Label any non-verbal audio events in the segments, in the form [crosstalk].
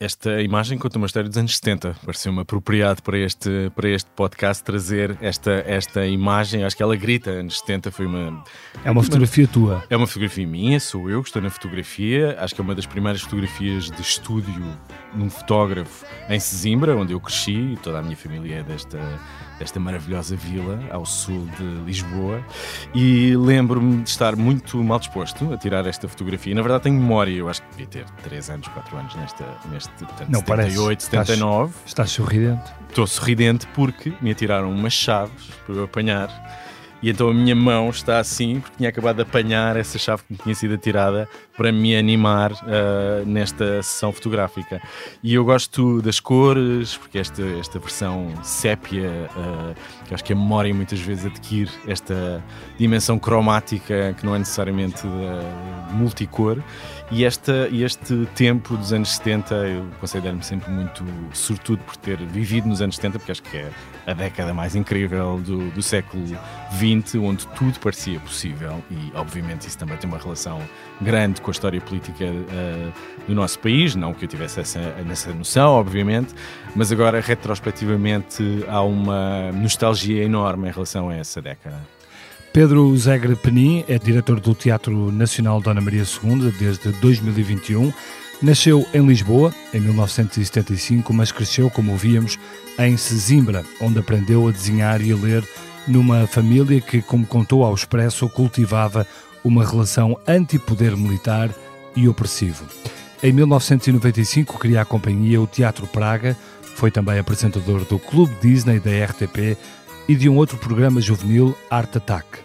esta imagem conta uma história dos anos 70. Pareceu-me apropriado para este, para este podcast trazer esta, esta imagem. Acho que ela grita anos 70. Foi uma. É uma fotografia uma, tua. É uma fotografia minha, sou eu que estou na fotografia. Acho que é uma das primeiras fotografias de estúdio num fotógrafo em Sesimbra, onde eu cresci. Toda a minha família é desta desta maravilhosa vila ao sul de Lisboa e lembro-me de estar muito mal disposto a tirar esta fotografia. Na verdade tenho memória, eu acho que devia ter 3 anos, 4 anos nesta, neste, portanto, Não 78, parece. 79. Estás, estás sorridente? Estou sorridente porque me atiraram umas chaves para eu apanhar e então a minha mão está assim, porque tinha acabado de apanhar essa chave que me tinha sido atirada para me animar uh, nesta sessão fotográfica. E eu gosto das cores, porque esta, esta versão sépia, uh, que acho que a memória muitas vezes adquire esta dimensão cromática que não é necessariamente multicor. E esta, este tempo dos anos 70, eu considero-me sempre muito sortudo por ter vivido nos anos 70, porque acho que é a década mais incrível do, do século XX, onde tudo parecia possível. E, obviamente, isso também tem uma relação grande com a história política uh, do nosso país. Não que eu tivesse essa, essa noção, obviamente, mas agora, retrospectivamente, há uma nostalgia enorme em relação a essa década. Pedro Zegre Penin é diretor do Teatro Nacional Dona Maria II desde 2021. Nasceu em Lisboa em 1975, mas cresceu, como ouvíamos, em Sesimbra, onde aprendeu a desenhar e a ler numa família que, como contou ao Expresso, cultivava uma relação anti-poder militar e opressivo. Em 1995 cria a companhia O Teatro Praga, foi também apresentador do Clube Disney da RTP e de um outro programa juvenil, Art Attack.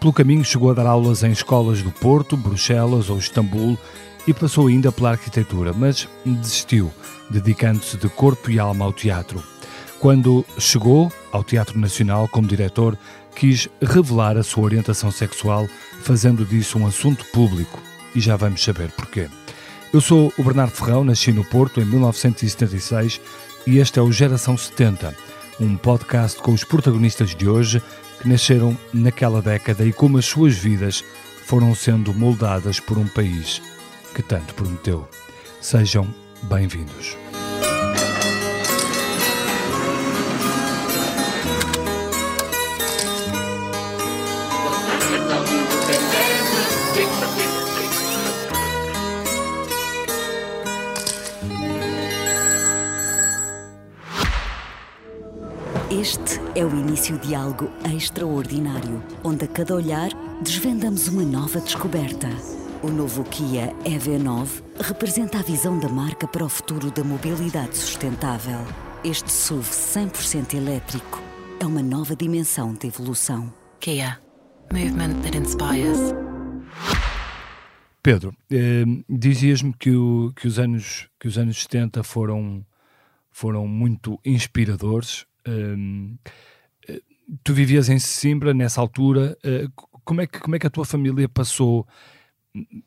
Pelo caminho chegou a dar aulas em escolas do Porto, Bruxelas ou Istambul e passou ainda pela arquitetura, mas desistiu, dedicando-se de corpo e alma ao teatro. Quando chegou ao Teatro Nacional como diretor, quis revelar a sua orientação sexual, fazendo disso um assunto público. E já vamos saber porquê. Eu sou o Bernardo Ferrão, nasci no Porto em 1976 e este é o Geração 70 um podcast com os protagonistas de hoje que nasceram naquela década e como as suas vidas foram sendo moldadas por um país que tanto prometeu. Sejam bem-vindos. Este é o início de algo extraordinário, onde a cada olhar desvendamos uma nova descoberta. O novo Kia EV9 representa a visão da marca para o futuro da mobilidade sustentável. Este SUV 100% elétrico é uma nova dimensão de evolução. Kia. Movement that inspires. Pedro, eh, dizias-me que, o, que, os anos, que os anos 70 foram, foram muito inspiradores. Um, tu vivias em Simbra nessa altura. Uh, como, é que, como é que a tua família passou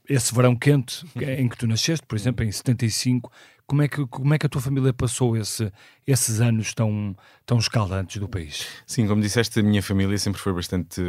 esse verão quente [laughs] em que tu nasceste, por exemplo, em 75? Como é que, como é que a tua família passou esse, esses anos tão, tão escaldantes do país? Sim, como disseste, a minha família sempre foi bastante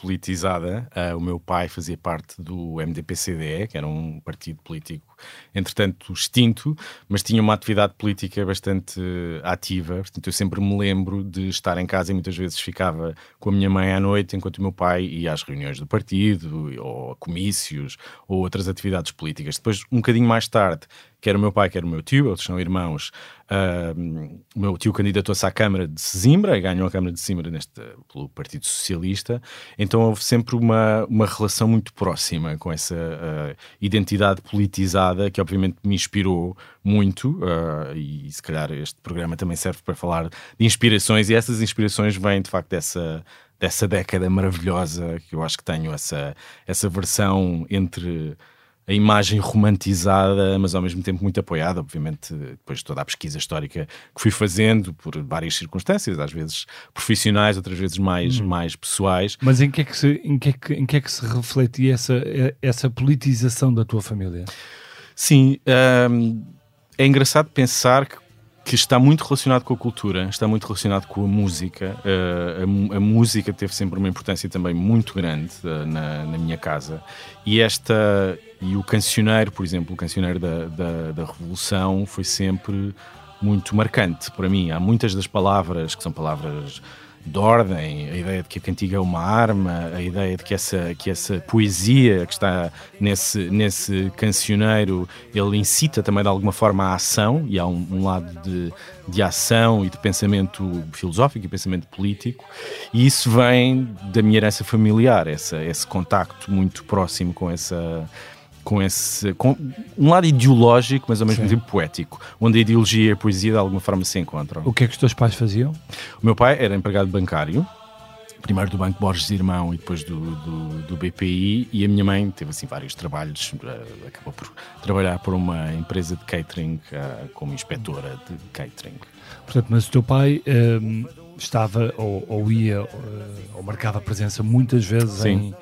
politizada. Uh, o meu pai fazia parte do MDP-CDE, que era um partido político, entretanto, extinto, mas tinha uma atividade política bastante ativa. Portanto, eu sempre me lembro de estar em casa e muitas vezes ficava com a minha mãe à noite, enquanto o meu pai ia às reuniões do partido, ou a comícios, ou outras atividades políticas. Depois, um bocadinho mais tarde, quer o meu pai, quer o meu tio, eles são irmãos. Uh, o meu tio candidatou-se à Câmara de Sesimbra e ganhou a Câmara de Sesimbra neste, pelo Partido Socialista. Então houve sempre uma, uma relação muito próxima com essa uh, identidade politizada que, obviamente, me inspirou muito. Uh, e se calhar este programa também serve para falar de inspirações, e essas inspirações vêm de facto dessa dessa década maravilhosa que eu acho que tenho essa, essa versão entre a imagem romantizada, mas ao mesmo tempo muito apoiada, obviamente, depois de toda a pesquisa histórica que fui fazendo por várias circunstâncias, às vezes profissionais, outras vezes mais, hum. mais pessoais. Mas em que, é que se, em, que é que, em que é que se refletia essa, essa politização da tua família? Sim, hum, é engraçado pensar que que está muito relacionado com a cultura, está muito relacionado com a música. Uh, a, a, música teve sempre uma importância também muito grande uh, na, na, minha casa. E esta e o cancioneiro, por exemplo, o cancioneiro da, da, da, Revolução foi sempre muito marcante para mim. Há muitas das palavras que são palavras de ordem, a ideia de que a cantiga é uma arma, a ideia de que essa, que essa poesia que está nesse, nesse cancioneiro, ele incita também de alguma forma a ação, e há um, um lado de, de ação e de pensamento filosófico e pensamento político, e isso vem da minha herança familiar, essa, esse contacto muito próximo com essa com esse com um lado ideológico, mas ao mesmo Sim. tempo poético, onde a ideologia e a poesia de alguma forma se encontram. O que é que os teus pais faziam? O meu pai era empregado bancário, primeiro do Banco Borges Irmão e depois do, do, do, BPI, e a minha mãe teve assim vários trabalhos, uh, acabou por trabalhar por uma empresa de catering uh, como inspetora de catering. Portanto, mas o teu pai uh, estava ou, ou ia eh, ou marcava presença muitas vezes Sim. em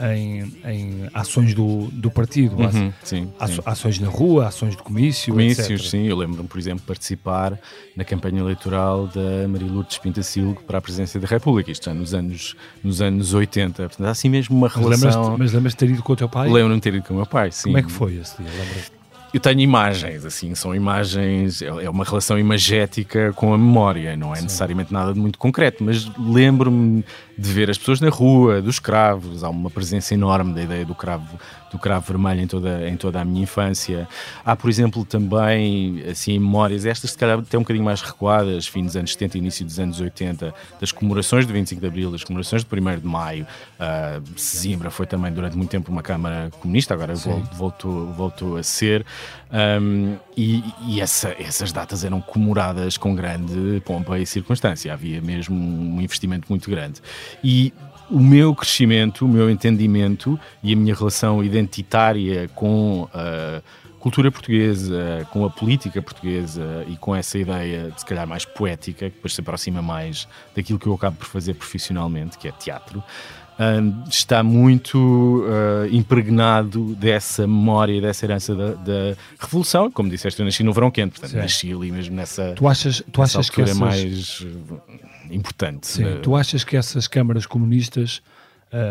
em, em ações do, do partido, uhum, sim, sim. ações na rua, ações de comício, Comícios, etc. sim. Eu lembro-me, por exemplo, participar na campanha eleitoral da Maria Lourdes Pintacilgo para a presidência da República, isto já nos anos, nos anos 80. Portanto, há assim mesmo uma relação... Mas lembras-te de ter ido com o teu pai? Lembro-me de ter ido com o meu pai, sim. Como é que foi esse dia? Eu tenho imagens, assim, são imagens, é, é uma relação imagética com a memória, não é Sim. necessariamente nada de muito concreto, mas lembro-me de ver as pessoas na rua, dos cravos, há uma presença enorme da ideia do cravo do cravo vermelho em toda, em toda a minha infância. Há, por exemplo, também assim, memórias, estas se calhar até um bocadinho mais recuadas, fim dos anos 70 início dos anos 80, das comemorações do 25 de Abril, das comemorações do 1 de Maio. Uh, Sesimbra foi também durante muito tempo uma Câmara Comunista, agora voltou, voltou a ser. Um, e, e essa, essas datas eram comemoradas com grande pompa e circunstância. Havia mesmo um investimento muito grande. E o meu crescimento, o meu entendimento e a minha relação identitária com a cultura portuguesa, com a política portuguesa e com essa ideia, de se calhar mais poética, que depois se aproxima mais daquilo que eu acabo por fazer profissionalmente, que é teatro, está muito uh, impregnado dessa memória, dessa herança da, da, Revolução. Como disseste, eu nasci no verão quente, portanto, Sim. nasci ali mesmo nessa. Tu achas, tu achas que essas... mais importante. Sim, tu achas que essas câmaras comunistas,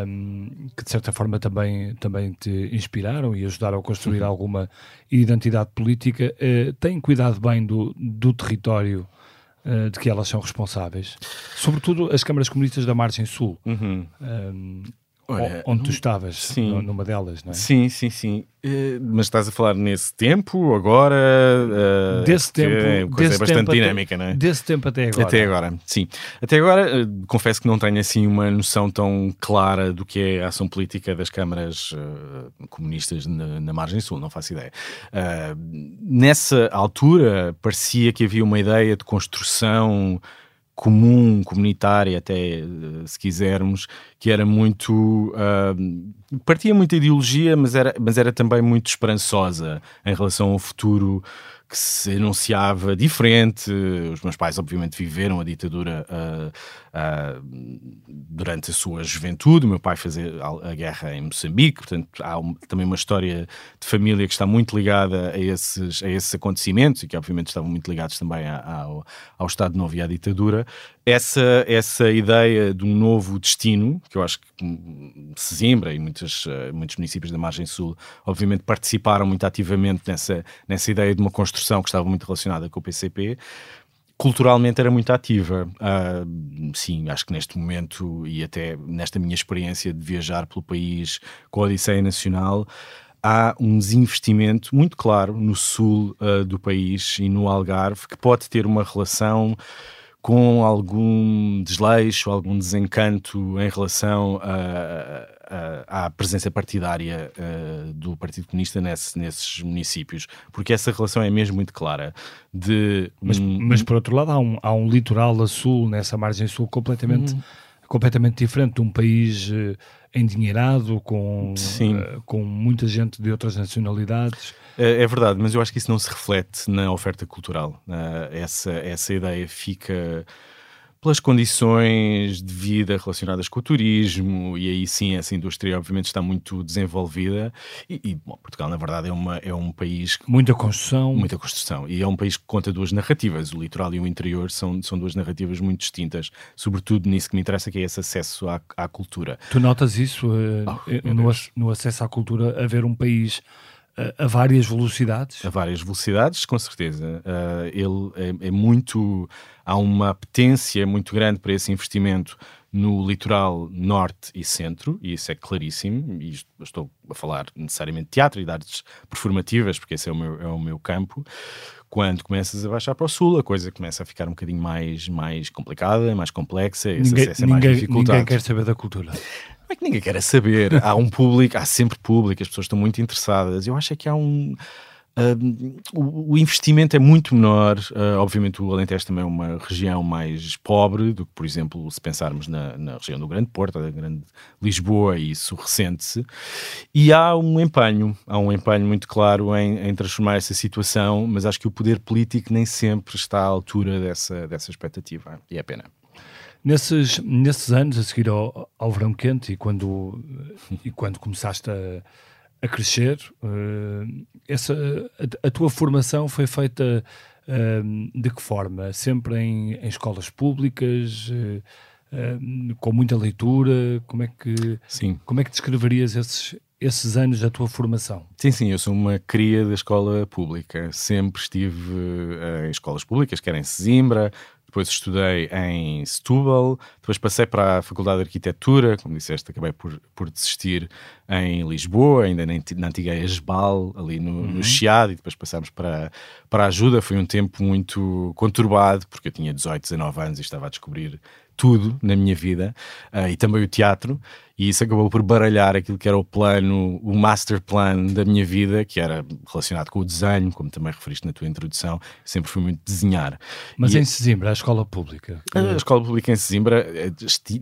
um, que de certa forma também, também te inspiraram e ajudaram a construir uhum. alguma identidade política, uh, têm cuidado bem do, do território uh, de que elas são responsáveis? Sobretudo as câmaras comunistas da margem sul. Uhum. Um, Olha, onde tu estavas, sim, numa delas, não é? Sim, sim, sim. Uh, mas estás a falar nesse tempo, agora? Uh, desse tempo. É coisa desse bastante dinâmica, até, não é? Desse tempo até agora. Até agora, sim. Até agora, uh, confesso que não tenho assim uma noção tão clara do que é a ação política das câmaras comunistas na, na, margem sul, não faço ideia. nessa altura, parecia que havia uma ideia de construção comum, comunitária, até eh, se quisermos, que era muito. Uh, partia muita ideologia, mas era, mas era também muito esperançosa em relação ao futuro que se anunciava diferente. Os meus pais, obviamente, viveram a ditadura uh, uh, durante a sua juventude. O meu pai fez a, a guerra em Moçambique, portanto, há um, também uma história de família que está muito ligada a esses, a esses acontecimentos e que, obviamente, estavam muito ligados também ao, ao Estado Novo e à ditadura. Essa, essa ideia de um novo destino, que eu acho que Sesimbra e muitos, uh, muitos municípios da margem sul, obviamente, participaram muito ativamente nessa, nessa ideia de uma construção que estava muito relacionada com o PCP culturalmente era muito ativa. Uh, sim, acho que neste momento e até nesta minha experiência de viajar pelo país com a Odisseia Nacional, há um desinvestimento muito claro no sul uh, do país e no Algarve que pode ter uma relação com algum desleixo, algum desencanto em relação a, à presença partidária uh, do Partido Comunista nesse, nesses municípios, porque essa relação é mesmo muito clara. De, mas, mas por outro lado, há um, há um litoral a sul, nessa margem sul, completamente, hum. completamente diferente de um país uh, endinheirado, com, uh, com muita gente de outras nacionalidades. É, é verdade, mas eu acho que isso não se reflete na oferta cultural. essa, essa ideia fica pelas condições de vida relacionadas com o turismo, e aí sim essa indústria obviamente está muito desenvolvida. E, e bom, Portugal, na verdade, é, uma, é um país. Muita construção. Muita construção. E é um país que conta duas narrativas. O litoral e o interior são, são duas narrativas muito distintas, sobretudo nisso que me interessa, que é esse acesso à, à cultura. Tu notas isso uh, oh, no, no acesso à cultura, haver um país a, várias velocidades? A várias velocidades, com certeza. Uh, ele é, é, muito. Há uma apetência muito grande para esse investimento no litoral norte e centro, e isso é claríssimo. E estou a falar necessariamente de teatro e de artes performativas, porque esse é o meu, é o meu campo. Quando começas a baixar para o sul, a coisa começa a ficar um bocadinho mais, mais complicada, mais complexa, esse ninguém, acesso é ninguém, mais dificultado. Ninguém quer saber da cultura. Não é que ninguém quer saber. Há um público, há sempre público, as pessoas estão muito interessadas. Eu acho é que há um. Uh, o, investimento é muito menor. Uh, obviamente, o Alentejo também é uma região mais pobre do que, por exemplo, se pensarmos na, na região do Grande Porto, da Grande Lisboa, e isso ressente-se. E há um empenho, há um empenho muito claro em, em, transformar essa situação, mas acho que o poder político nem sempre está à altura dessa, dessa expectativa. E é pena. Nesses, nesses anos, a seguir ao, ao verão quente e quando, e quando começaste a, a crescer, uh, essa, a, a, tua formação foi feita uh, de que forma? Sempre em, em escolas públicas, uh, com muita leitura? Como é que, sim. Como é que descreverias esses, esses anos da tua formação? Sim, sim, eu sou uma cria da escola pública. Sempre estive em escolas públicas, quer em Sesimbra, depois estudei em Setúbal, depois passei para a Faculdade de Arquitetura, como disseste, acabei por, por desistir em Lisboa, ainda na, na antiga ESBAL, ali no, uhum. no Chiado, e depois passámos para, para a Ajuda. Foi um tempo muito conturbado, porque eu tinha 18, 19 anos e estava a descobrir tudo na minha vida, uh, e também o teatro, e isso acabou por baralhar aquilo que era o plano, o master plan da minha vida, que era relacionado com o desenho, como também referiste na tua introdução, sempre fui muito desenhar. Mas e em Sesimbra, a escola pública? A escola pública em Sesimbra eh,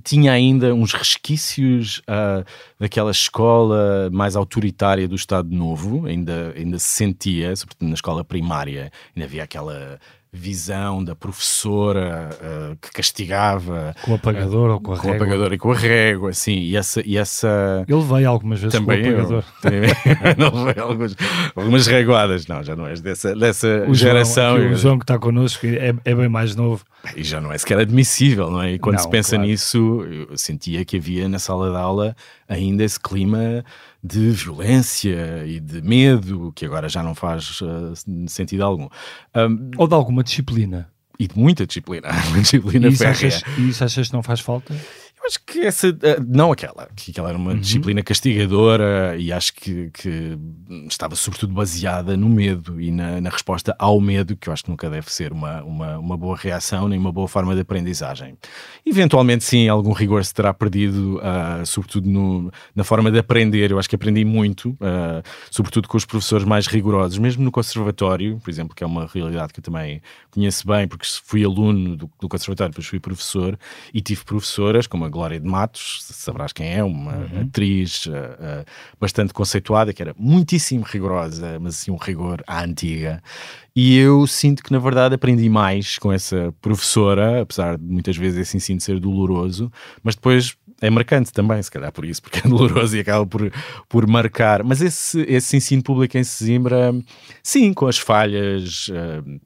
tinha ainda uns resquícios uh, daquela escola mais autoritária do Estado Novo, ainda, ainda se sentia, sobretudo na escola primária, ainda havia aquela visão da professora uh, que castigava com o apagador uh, ou com a com régua. apagador e com a régua, assim, e essa, e essa... Ele veio algumas vezes também com o apagador. Eu, [laughs] não veio algumas, algumas reguadas, não, já não és dessa, dessa o geração. João, o João que está connosco é, é bem mais novo. E já não é sequer admissível, não é? E quando não, se pensa claro. nisso, eu sentia que havia na sala de aula ainda esse clima de violência e de medo, que agora já não faz uh, sentido algum. Um, Ou de alguma disciplina. E de muita disciplina, [laughs] uma disciplina e isso achas, e isso achas que não faz falta? Acho que essa, eh, não aquela, que aquela era uma uhum. disciplina castigadora e acho que, que, estava sobretudo baseada no medo e na, na, resposta ao medo, que eu acho que nunca deve ser uma, uma, uma, boa reação nem uma boa forma de aprendizagem. Eventualmente, sim, algum rigor se terá perdido, uh, sobretudo no, na forma de aprender. Eu acho que aprendi muito, uh, sobretudo com os professores mais rigorosos, mesmo no conservatório, por exemplo, que é uma realidade que eu também conheço bem, porque fui aluno do, do conservatório, depois fui professor e tive professoras como a Glória de Matos, sabrás quem é, uma uhum. atriz uh, uh, bastante conceituada, que era muitíssimo rigorosa, mas assim um rigor à antiga. E eu sinto que, na verdade, aprendi mais com essa professora, apesar de muitas vezes esse ensino ser doloroso, mas depois é marcante também, se calhar por isso, porque é [laughs] doloroso e acaba por, por marcar. Mas esse, esse ensino público em Sesimbra, sim, com as falhas. Uh,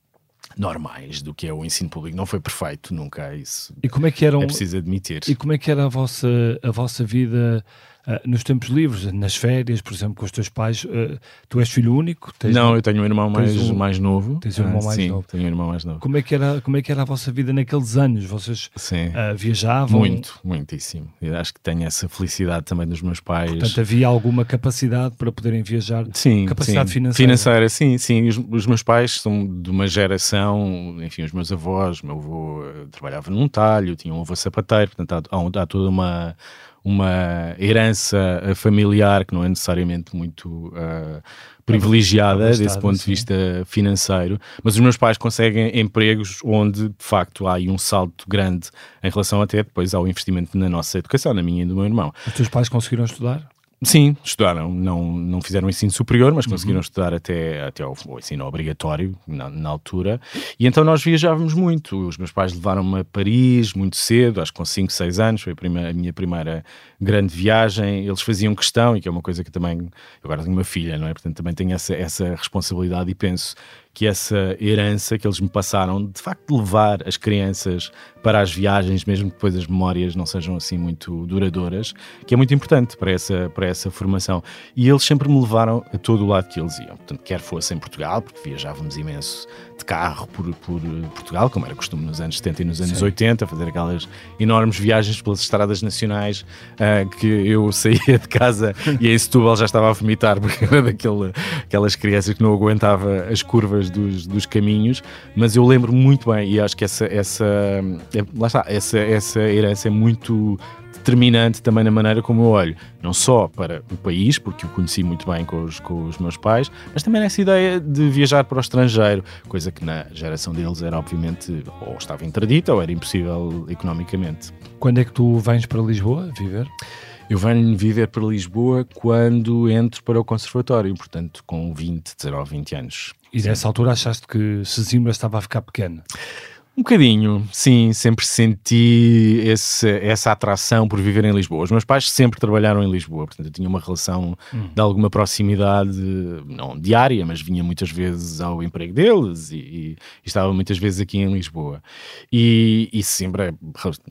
normais do que é o ensino público. Não foi perfeito nunca, isso e como é, que eram, é preciso admitir. E como é que era a vossa, a vossa vida Uh, nos tempos livres, nas férias, por exemplo, com os teus pais, uh, tu és filho único? não, eu tenho um irmão mais, um, mais novo. Tens um irmão ah, mais sim, novo. tenho um irmão mais novo. Como é que era, como é que era a vossa vida naqueles anos? Vocês uh, viajavam? Muito, muitíssimo. Eu acho que tenho essa felicidade também dos meus pais. Portanto, havia alguma capacidade para poderem viajar? Sim, capacidade sim. financeira? Financeira, sim, sim. Os, os, meus pais são de uma geração, enfim, os meus avós, meu avô trabalhava num talho, tinha um avô sapateiro, portanto há, há toda uma uma herança eh, familiar que não é necessariamente muito uh, privilegiada desse ponto de vista financeiro, mas os meus pais conseguem empregos onde de facto há aí um salto grande em relação até depois ao investimento na nossa educação, na minha e do meu irmão. Os teus pais conseguiram estudar? Sim, estudaram. Não, não fizeram ensino superior, mas conseguiram uhum. estudar até, até ao, ao ensino obrigatório na, na, altura. E então nós viajávamos muito. Os meus pais levaram-me a Paris muito cedo, acho que com 5, 6 anos. Foi a, primeira, a, minha primeira grande viagem. Eles faziam questão, e que é uma coisa que também. Eu agora tenho uma filha, não é? Portanto, também tenho essa, essa responsabilidade e penso que essa herança que eles me passaram, de facto, levar as crianças para as viagens, mesmo que depois as memórias não sejam assim muito duradouras, que é muito importante para essa, para essa formação. E eles sempre me levaram a todo o lado que eles iam. Portanto, quer fosse em Portugal, porque viajávamos imenso de carro por, por Portugal, como era costume nos anos 70 e nos anos Sim. 80, fazer aquelas enormes viagens pelas estradas nacionais uh, que eu [laughs] saía de casa e em Setúbal já estava a vomitar porque era daquelas crianças que não aguentava as curvas dos, dos caminhos, mas eu lembro muito bem e acho que essa, essa, é, lá está, essa, essa herança é muito determinante também na maneira como eu olho, não só para o país, porque o conheci muito bem com os, com os meus pais, mas também nessa ideia de viajar para o estrangeiro, coisa que na geração deles era obviamente ou estava interdita ou era impossível economicamente. Quando é que tu vens para Lisboa viver? Eu venho viver para Lisboa quando entro para o conservatório, portanto com 20, 19, 20 anos. E nessa altura achaste que Sesimbra estava a ficar pequeno? Um bocadinho, sim, sempre senti esse, essa atração por viver em Lisboa. Os meus pais sempre trabalharam em Lisboa, portanto eu tinha uma relação hum. de alguma proximidade, não diária, mas vinha muitas vezes ao emprego deles e, e, e estava muitas vezes aqui em Lisboa. E, e sempre é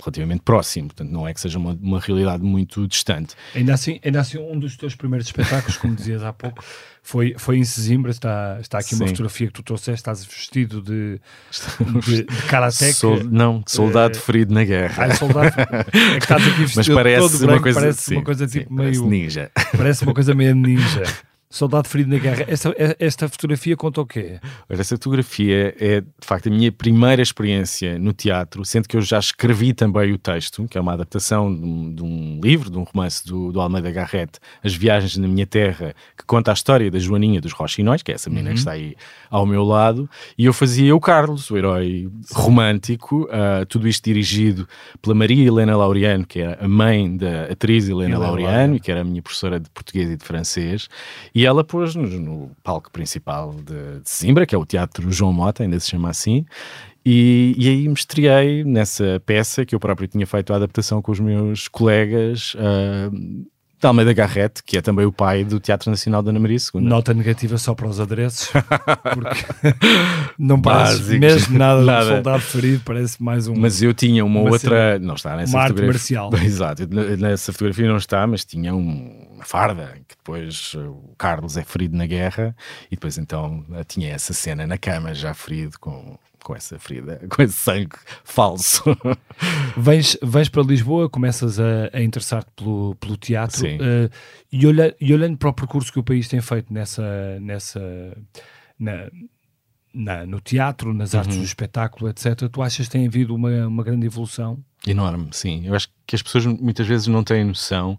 relativamente próximo, portanto não é que seja uma, uma realidade muito distante. Ainda assim, ainda assim, um dos teus primeiros espetáculos, como dizias há pouco, foi, foi em Sesimbra, está, está aqui Sim. uma fotografia que tu trouxeste, estás vestido de, de, de karateka. Sol, não, soldado uh, ferido na guerra. Ah, soldado, é que estás aqui [laughs] vestido Mas parece todo branco, uma coisa, parece sim, uma coisa tipo meio... Ninja. Parece uma coisa meio ninja. [laughs] Soldado ferido na guerra. Esta, esta fotografia conta o quê? Esta fotografia é, de facto, a minha primeira experiência no teatro, sendo que eu já escrevi também o texto, que é uma adaptação de um, de um livro, de um romance do, do Almeida Garrett, As Viagens na Minha Terra, que conta a história da Joaninha dos Rochinóis, que é essa menina uhum. que está aí ao meu lado, e eu fazia o Carlos, o herói romântico, uh, tudo isto dirigido pela Maria Helena Laureano, que é a mãe da atriz Helena Laureano, que era a minha professora de português e de francês, e ela pôs-nos no palco principal de, de Zimbra, que é o Teatro João Mota, ainda se chama assim, e, e, aí me estreiei nessa peça que eu próprio tinha feito a adaptação com os meus colegas. Uh, da Almeida Garrett, que é também o pai do Teatro Nacional da Ana Maria II. Nota negativa só para os adereços, [laughs] porque não parece mesmo nada, nada. de um soldado ferido, parece mais um. Mas eu tinha uma, outra. Não está nessa uma fotografia. marcial. [laughs] Exato, nessa fotografia não está, mas tinha um, uma farda, que depois o Carlos é ferido na guerra, e depois então tinha essa cena na cama, já ferido com com essa ferida, [laughs] com esse sangue falso. vens, vens para Lisboa, começas a, a interessar-te pelo, pelo teatro uh, e, olha, e olhando para o percurso que o país tem feito nessa, nessa na, na, no teatro, nas artes uhum. do espetáculo, etc., tu achas que tem havido uma, uma grande evolução? Enorme, sim. Eu acho que as pessoas muitas vezes não têm noção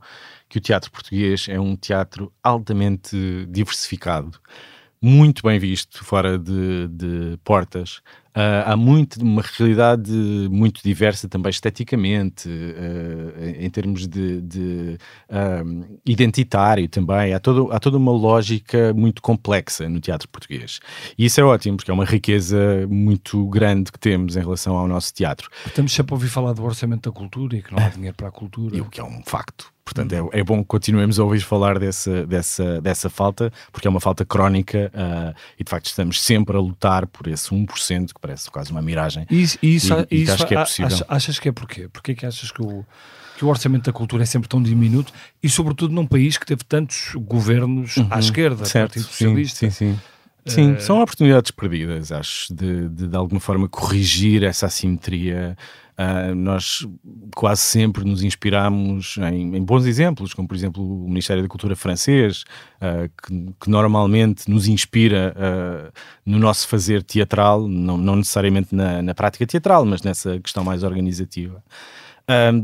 que o teatro português é um teatro altamente diversificado muito bem visto fora de, de portas. Uh, há muito, uma realidade muito diversa também esteticamente, uh, em termos de, de uh, identitário também. Há, todo, há toda uma lógica muito complexa no teatro português. E isso é ótimo, porque é uma riqueza muito grande que temos em relação ao nosso teatro. Estamos sempre a ouvir falar do orçamento da cultura e que não há dinheiro para a cultura. E o que é um facto. Portanto, é, é, bom que continuemos a ouvir falar dessa, dessa, dessa falta, porque é uma falta crónica uh, e de facto estamos sempre a lutar por esse 1%, que parece quase uma miragem. E isso, e, isso, e, isso acho que é possível. Achas, achas que é porquê? Porquê que achas que o, que o orçamento da cultura é sempre tão diminuto e, sobretudo, num país que teve tantos governos uhum, à esquerda, certo, Partido Socialista? Sim, sim. sim. Sim, uh... são oportunidades perdidas, acho, de, de, de alguma forma corrigir essa assimetria Uh, nós quase sempre nos inspiramos em, em, bons exemplos, como por exemplo o Ministério da Cultura francês, uh, que, que, normalmente nos inspira uh, no nosso fazer teatral, não, não necessariamente na, na, prática teatral, mas nessa questão mais organizativa.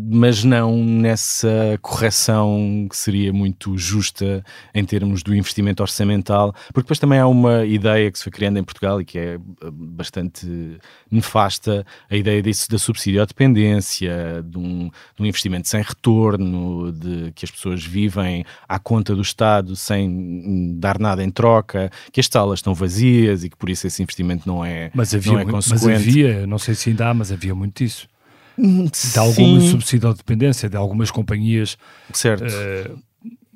Mas não nessa correção que seria muito justa em termos do investimento orçamental, porque depois também há uma ideia que se foi criando em Portugal e que é ah, bastante nefasta, a ideia disso da subsidiodependência, de um, de um investimento sem retorno, de que as pessoas vivem à conta do Estado sem dar nada em troca, que as salas estão vazias e que por isso esse investimento não é, mas havia, não é consequente. Mas havia, não sei se ainda há, mas havia muito disso de alguma Sim. subsídio de dependência de algumas companhias certo. Uh,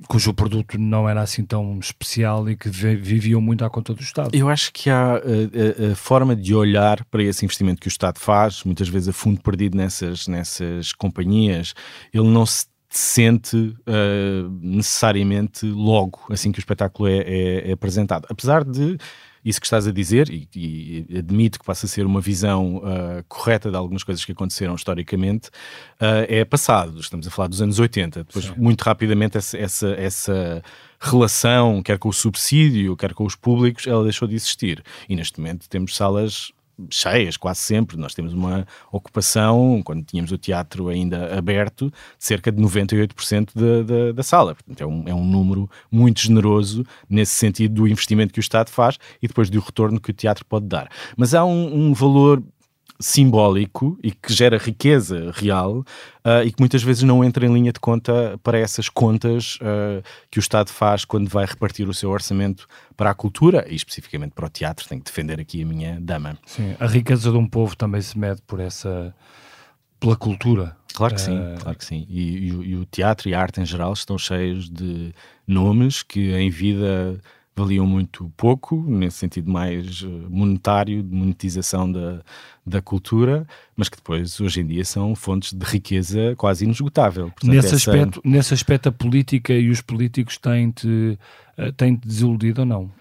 cujo produto não era assim tão especial e que viviam muito à conta do Estado. Eu acho que há a, eh, a, a, forma de olhar para esse investimento que o Estado faz, muitas vezes a fundo perdido nessas, nessas companhias, ele não se sente uh, necessariamente logo assim que o espetáculo é, é, é apresentado. Apesar de isso que estás a dizer, e, e admito que possa ser uma visão uh, correta de algumas coisas que aconteceram historicamente, uh, é passado. Estamos a falar dos anos 80. Depois, Sim. muito rapidamente, essa, essa, essa relação, quer com o subsídio, quer com os públicos, ela deixou de existir. E neste momento temos salas cheias quase sempre. Nós temos uma ocupação, quando tínhamos o teatro ainda aberto, de cerca de 98% da, da, da sala. Portanto, é um, é um número muito generoso nesse sentido do investimento que o Estado faz e depois do retorno que o teatro pode dar. Mas há um, um valor simbólico e que gera riqueza real uh, e que muitas vezes não entra em linha de conta para essas contas uh, que o Estado faz quando vai repartir o seu orçamento para a cultura e especificamente para o teatro. Tenho que defender aqui a minha dama. Sim, a riqueza de um povo também se mede por essa pela cultura. Claro que sim, uh... claro que sim. E, e, e, o teatro e a arte em geral estão cheios de nomes que em vida valiam muito pouco, nesse sentido mais eh, monetário, de monetização da, da cultura, mas que depois, hoje em dia, são fontes de riqueza quase inesgotável. Portanto, nesse, essa... aspecto, nesse aspecto, a política e os políticos têm-te eh, têm -te desiludido ou não?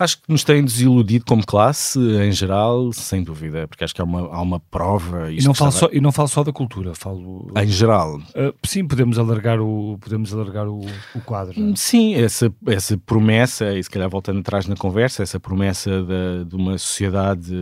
Acho que nos têm desiludido como classe, em geral, sem dúvida, porque acho que há uma, há uma prova. E não, falo só, e não falo só da cultura, falo. Em geral. Uh, sim, podemos alargar o, podemos alargar o, o quadro. É? Sim, essa, essa promessa, e se calhar voltando atrás na conversa, essa promessa de, de uma sociedade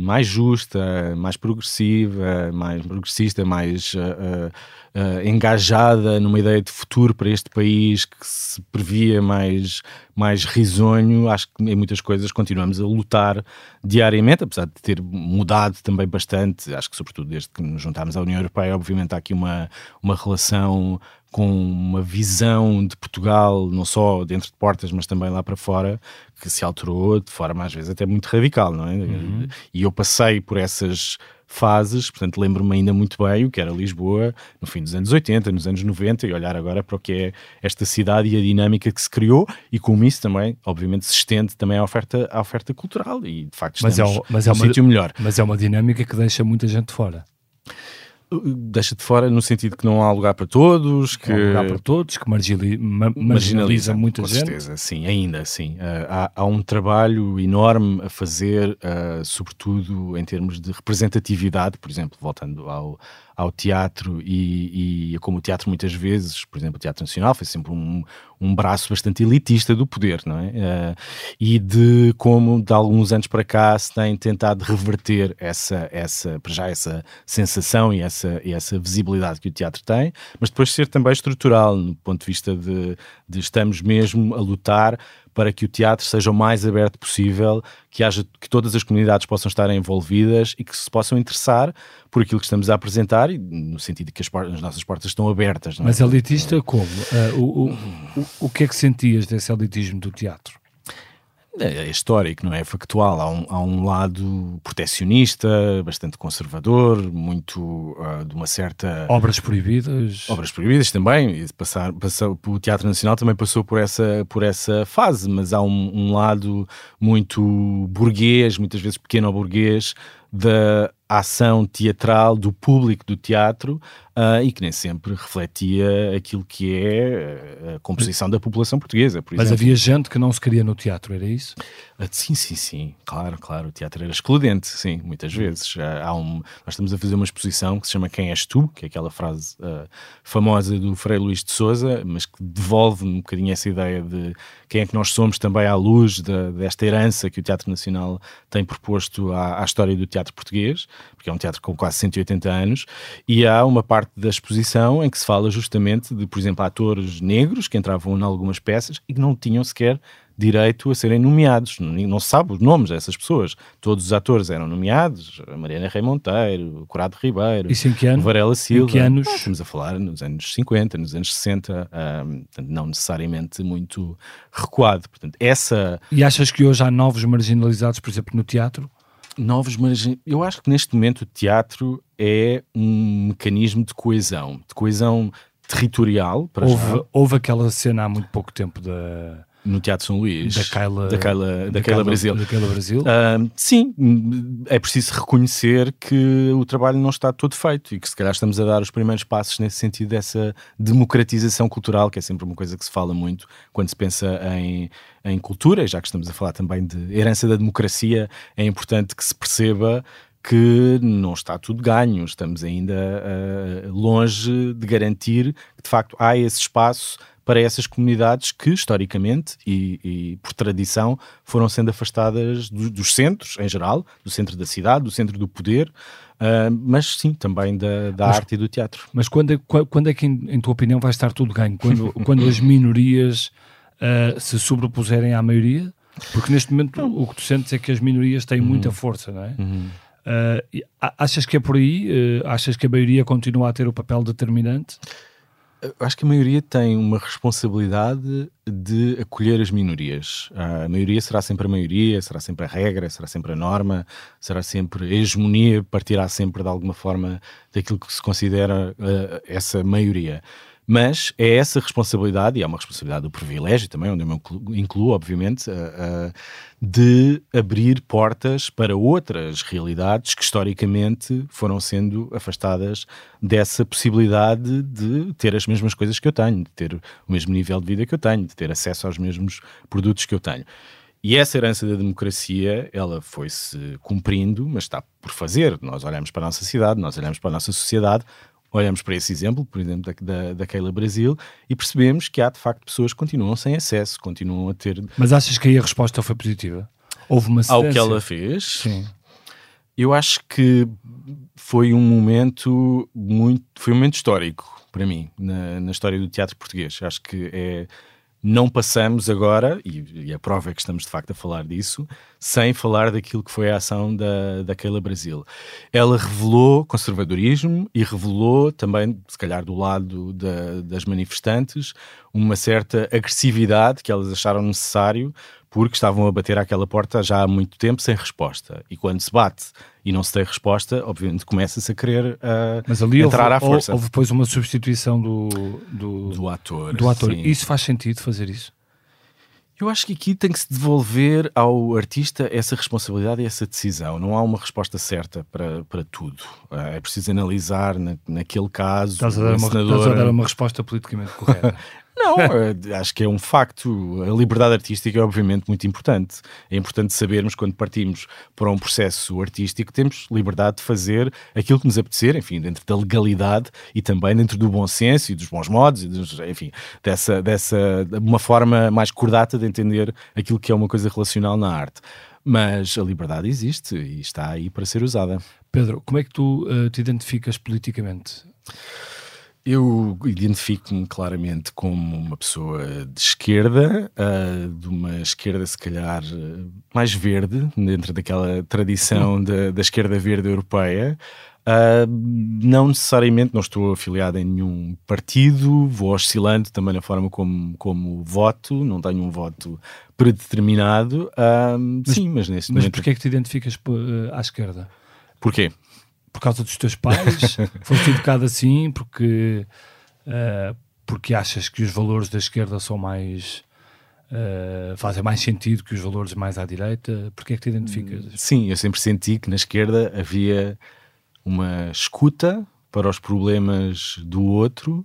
mais justa, mais progressiva, mais progressista, mais. Uh, uh, uh, engajada numa ideia de futuro para este país que se previa mais, mais risonho. Acho que em muitas coisas continuamos a lutar diariamente, apesar de ter mudado também bastante. Acho que, sobretudo, desde que nos juntámos à União Europeia, obviamente há aqui uma, uma relação com uma visão de Portugal, não só dentro de portas, mas também lá para fora, que se alterou de forma às vezes até muito radical, não é? Uhum. E eu passei por essas fases, portanto lembro-me ainda muito bem o que era Lisboa no fim dos anos 80, nos anos 90 e olhar agora para o que é esta cidade e a dinâmica que se criou e como isso também, obviamente, se estende também à oferta, à oferta cultural e de facto mas é, mas é um sítio melhor. Mas é uma dinâmica que deixa muita gente fora deixa de fora no sentido que não há lugar para todos, que não há lugar para todos, que marginaliza, marginaliza muita com gente. certeza, sim, ainda sim. Uh, há, há, um trabalho enorme a fazer, uh, sobretudo em termos de representatividade, por exemplo, voltando ao, ao teatro e, e como o teatro muitas vezes, por exemplo, o Teatro Nacional foi sempre um, um braço bastante elitista do poder, não é? Uh, e de como de alguns anos para cá se tem tentado reverter essa, essa, já essa sensação e essa, e essa visibilidade que o teatro tem, mas depois ser também estrutural, no ponto de vista de, de estamos mesmo a lutar para que o teatro seja o mais aberto possível, que haja que todas as comunidades possam estar envolvidas e que se possam interessar por aquilo que estamos a apresentar, no sentido de que as, as nossas portas estão abertas. Mas é? elitista como? Uh, o, o, o, o que é que sentias desse elitismo do teatro? É histórico, não é factual. Há um, há um lado proteccionista, bastante conservador, muito uh, de uma certa. Obras proibidas. Obras proibidas também. Passar, passar, o Teatro Nacional também passou por essa, por essa fase, mas há um, um lado muito burguês, muitas vezes pequeno burguês, da ação teatral do público do teatro uh, e que nem sempre refletia aquilo que é a composição da população portuguesa. Mas exemplo. havia gente que não se queria no teatro, era isso? Uh, sim, sim, sim, claro, claro. O teatro era excludente, sim, muitas vezes. Uh, há um, nós estamos a fazer uma exposição que se chama Quem és tu, que é aquela frase famosa do Frei Luís de Souza, mas que devolve um bocadinho essa ideia de quem é que nós somos também à luz de, desta herança que o Teatro Nacional tem proposto à, à história do teatro português porque é um teatro com quase 180 anos, e há uma parte parte da exposição em que se fala justamente de, por exemplo, atores negros que entravam em algumas peças e que não tinham sequer direito a serem nomeados. Não se sabe os nomes dessas pessoas. Todos os atores eram nomeados. A Mariana Rei Monteiro, Corado Ribeiro? Varela Silva. Em que anos? Ah, estamos a falar nos anos 50, nos anos 60, um, não necessariamente muito recuado. Portanto, essa... E achas que hoje há novos marginalizados, por exemplo, no teatro? Novos marginalizados... Eu acho que neste momento o teatro é um mecanismo de coesão. De coesão territorial, houve, já. houve aquela cena há muito pouco tempo da no Teatro São Luís, daquela, Brasil. Daquela Brasil. Uh, sim, é preciso reconhecer que o trabalho não está todo feito e que se calhar estamos a dar os primeiros passos nesse sentido dessa democratização cultural, que é sempre uma coisa que se fala muito quando se pensa em, em cultura, já que estamos a falar também de herança da democracia, é importante que se perceba que não está tudo ganho, estamos ainda uh, longe de garantir que de facto há esse espaço para essas comunidades que, historicamente e, e por tradição, foram sendo afastadas do, dos centros, em geral, do centro da cidade, do centro do poder, uh, mas sim, também da, da mas, arte e do teatro. Mas quando é, quando é que, em, em, tua opinião, vai estar tudo ganho? Quando, [laughs] quando as minorias uh, se sobrepuserem à maioria? Porque neste momento o que tu sentes é que as minorias têm uhum. muita força, não é? Uhum. Uh, achas que é por aí? Achas que a maioria continua a ter o papel determinante? Acho que a maioria tem uma responsabilidade de acolher as minorias. A maioria será sempre a maioria, será sempre a regra, será sempre a norma, será sempre a hegemonia, partirá sempre de alguma forma daquilo que se considera uh, essa maioria. Mas é essa responsabilidade, e é uma responsabilidade do privilégio também, onde eu me incluo, obviamente, uh, uh, de abrir portas para outras realidades que historicamente foram sendo afastadas dessa possibilidade de ter as mesmas coisas que eu tenho, de ter o mesmo nível de vida que eu tenho, de ter acesso aos mesmos produtos que eu tenho. E essa herança da democracia, ela foi-se cumprindo, mas está por fazer. Nós olhamos para a nossa cidade, nós olhamos para a nossa sociedade, olhamos para esse exemplo, por exemplo, da, da, daquela Brasil, e percebemos que há de facto pessoas que continuam sem acesso, continuam a ter. Mas achas que aí a resposta foi positiva? Houve uma cedência? Ao que ela fez? Sim. Eu acho que foi um momento muito. Foi um momento histórico para mim, na, na história do teatro português. Acho que é não passamos agora, e, e, a prova é que estamos de facto a falar disso, sem falar daquilo que foi a ação da, daquela Brasil. Ela revelou conservadorismo e revelou também, se calhar do lado da, das manifestantes, uma certa agressividade que elas acharam necessário porque estavam a bater àquela porta já há muito tempo sem resposta. E quando se bate e não se tem resposta, obviamente começa-se a querer uh, Mas ali entrar houve, à força. Houve depois uma substituição do, do, do ator. Do ator. Isso faz sentido fazer isso? Eu acho que aqui tem que se devolver ao artista essa responsabilidade e essa decisão. Não há uma resposta certa para, para tudo. Ah, é preciso analisar na, naquele caso. Estás a, dar uma, estás a dar uma resposta politicamente correta. [laughs] Não, eh, acho que é um facto. A liberdade artística é obviamente muito importante. É importante sabermos quando partimos para um processo artístico, temos liberdade de fazer aquilo que nos apetecer, enfim, dentro da legalidade e também dentro do bom senso e dos bons modos, e dos, enfim, dessa, dessa uma forma mais cordata de entender aquilo que é uma coisa relacional na arte. Mas a liberdade existe e está aí para ser usada. Pedro, como é que tu uh, te identificas politicamente? Eu identifico-me claramente como uma pessoa de esquerda, uh, de uma esquerda se calhar mais verde, dentro daquela tradição da, da esquerda verde europeia. Uh, não necessariamente, não estou afiliado em nenhum partido, vou oscilando também na forma como, como voto, não tenho um voto predeterminado. Uh, mas, sim, mas nesse mas momento. Mas porquê é que te identificas à esquerda? Porquê? Por causa dos teus pais? [laughs] Foste educado assim porque, uh, porque achas que os valores da esquerda são mais. Uh, fazem mais sentido que os valores mais à direita? Porquê é que te identificas? Sim, eu sempre senti que na esquerda havia uma escuta para os problemas do outro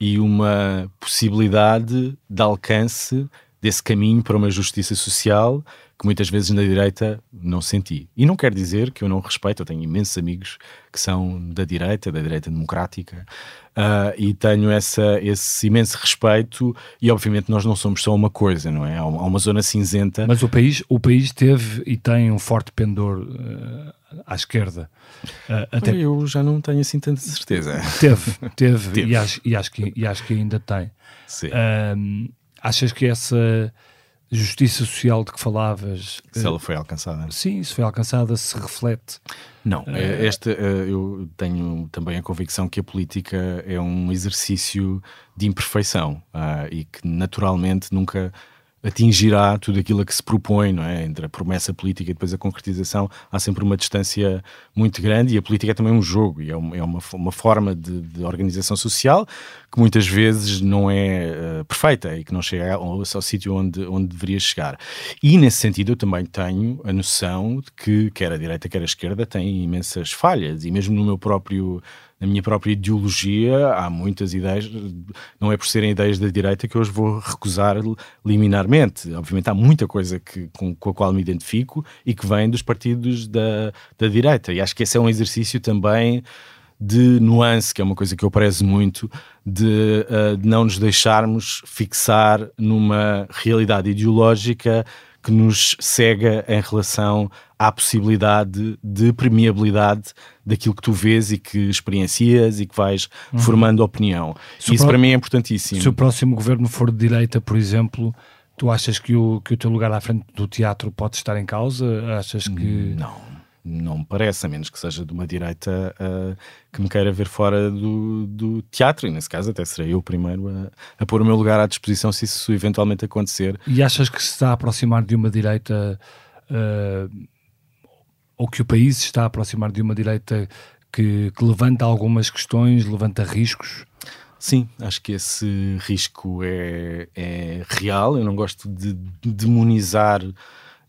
e uma possibilidade de alcance desse caminho para uma justiça social que muitas vezes na direita não senti. E não quer dizer que eu não respeito, eu tenho imensos amigos que são da direita, da direita democrática, uh, e tenho essa, esse imenso respeito, e obviamente nós não somos só uma coisa, não é? Há uma, zona cinzenta. Mas o país, o país teve e tem um forte pendor uh, à esquerda. Uh, até... Eu já não tenho assim tanta certeza. Teve, teve, teve. E, acho, e, acho que, e acho que ainda tem. Sim. Achas que essa justiça social de que falavas. Se ela foi alcançada. Sim, isso foi alcançada, se reflete. Não, uh, esta, uh, eu tenho também a convicção que a política é um exercício de imperfeição uh, e que naturalmente nunca atingirá tudo aquilo a que se propõe, não é? Entre a promessa política e depois a concretização, há sempre uma distância muito grande e a política é também um jogo e é uma, é uma, uma forma de, de, organização social que muitas vezes não é uh, perfeita e que não chega ao, ao sítio onde, onde deveria chegar. E nesse sentido eu também tenho a noção de que quer a direita quer a esquerda têm imensas falhas e mesmo no meu próprio na minha própria ideologia há muitas ideias, não é por serem ideias da direita que eu vou recusar liminarmente. Obviamente há muita coisa que, com, com, a qual me identifico e que vem dos partidos da, da direita. E acho que esse é um exercício também de nuance, que é uma coisa que eu prezo muito, de, uh, de não nos deixarmos fixar numa realidade ideológica que nos cega em relação à possibilidade de permeabilidade daquilo que tu vês e que experiencias e que vais uhum. formando opinião. Se Isso para mim é importantíssimo. Se o próximo governo for de direita, por exemplo, tu achas que o, que o teu lugar à frente do teatro pode estar em causa? Achas que. Não não me parece, a menos que seja de uma direita uh, que me queira ver fora do, do, teatro, e nesse caso até serei eu o primeiro a, a, pôr o meu lugar à disposição se isso eventualmente acontecer. E achas que se está a aproximar de uma direita, uh, ou que o país se está a aproximar de uma direita que, que levanta algumas questões, levanta riscos? Sim, acho que esse risco é, é real. Eu não gosto de demonizar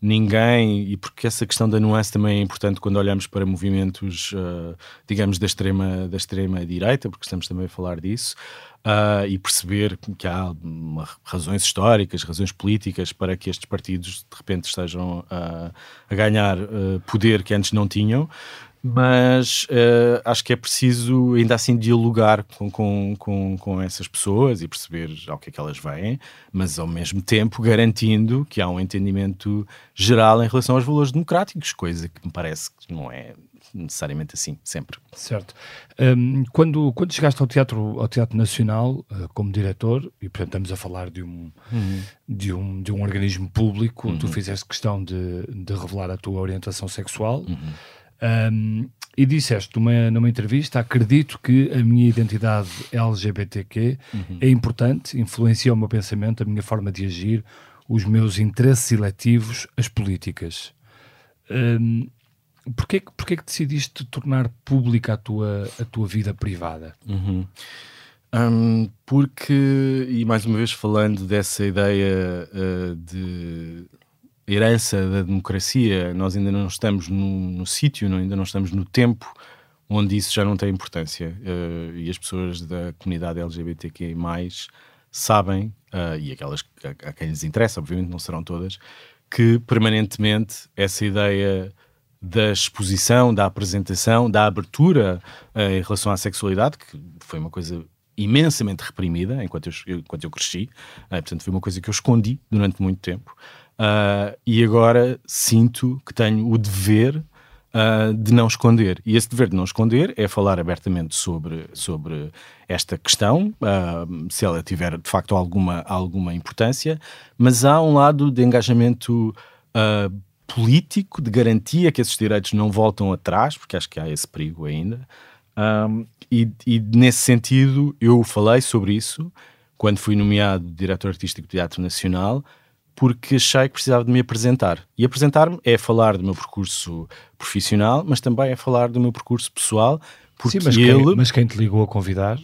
ninguém, e porque essa questão da nuance também é importante quando olhamos para movimentos, uh, digamos, da extrema, da extrema direita, porque estamos também a falar disso, uh, e perceber que há uma, razões históricas, razões políticas para que estes partidos de repente estejam uh, a ganhar poder que antes não tinham mas uh, acho que é preciso ainda assim dialogar com, com, com, com, essas pessoas e perceber ao que é que elas vêm, mas ao mesmo tempo garantindo que há um entendimento geral em relação aos valores democráticos, coisa que me parece que não é necessariamente assim, sempre. Certo. Um, quando, quando chegaste ao Teatro, ao teatro Nacional uh, como diretor, e portanto estamos a falar de um, uhum. de um, de um organismo público, uhum. tu fizeste questão de, de revelar a tua orientação sexual. Uhum um, e disseste numa, numa entrevista: acredito que a minha identidade LGBTQ uhum. é importante, influencia o meu pensamento, a minha forma de agir, os meus interesses eletivos, as políticas. Um, porquê, porquê que decidiste tornar pública a tua, a tua vida privada? Uhum. Um, porque, e mais uma vez falando dessa ideia uh, de herança da democracia, nós ainda não estamos no, no sítio, ainda não estamos no tempo onde isso já não tem importância. Uh, e as pessoas da comunidade LGBTQI sabem, uh, e aquelas a, a, quem lhes interessa, obviamente não serão todas, que permanentemente essa ideia da exposição, da apresentação, da abertura uh, em relação à sexualidade, que foi uma coisa imensamente reprimida enquanto eu, enquanto eu cresci, portanto foi uma coisa que eu escondi durante muito tempo. Uh, e agora sinto que tenho o dever uh, de não esconder. E esse dever de não esconder é falar abertamente sobre, sobre esta questão, uh, se ela tiver de facto alguma, alguma importância, mas há um lado de engajamento político, de garantia que esses direitos não voltam atrás, porque acho que há esse perigo ainda. Um, e, e nesse sentido, eu falei sobre isso quando fui nomeado diretor artístico do Teatro Nacional porque achei que precisava de me apresentar. E apresentar-me é falar do meu percurso profissional, mas também é falar do meu percurso pessoal, porque Sim, mas, ele... quem, mas quem te ligou a convidar...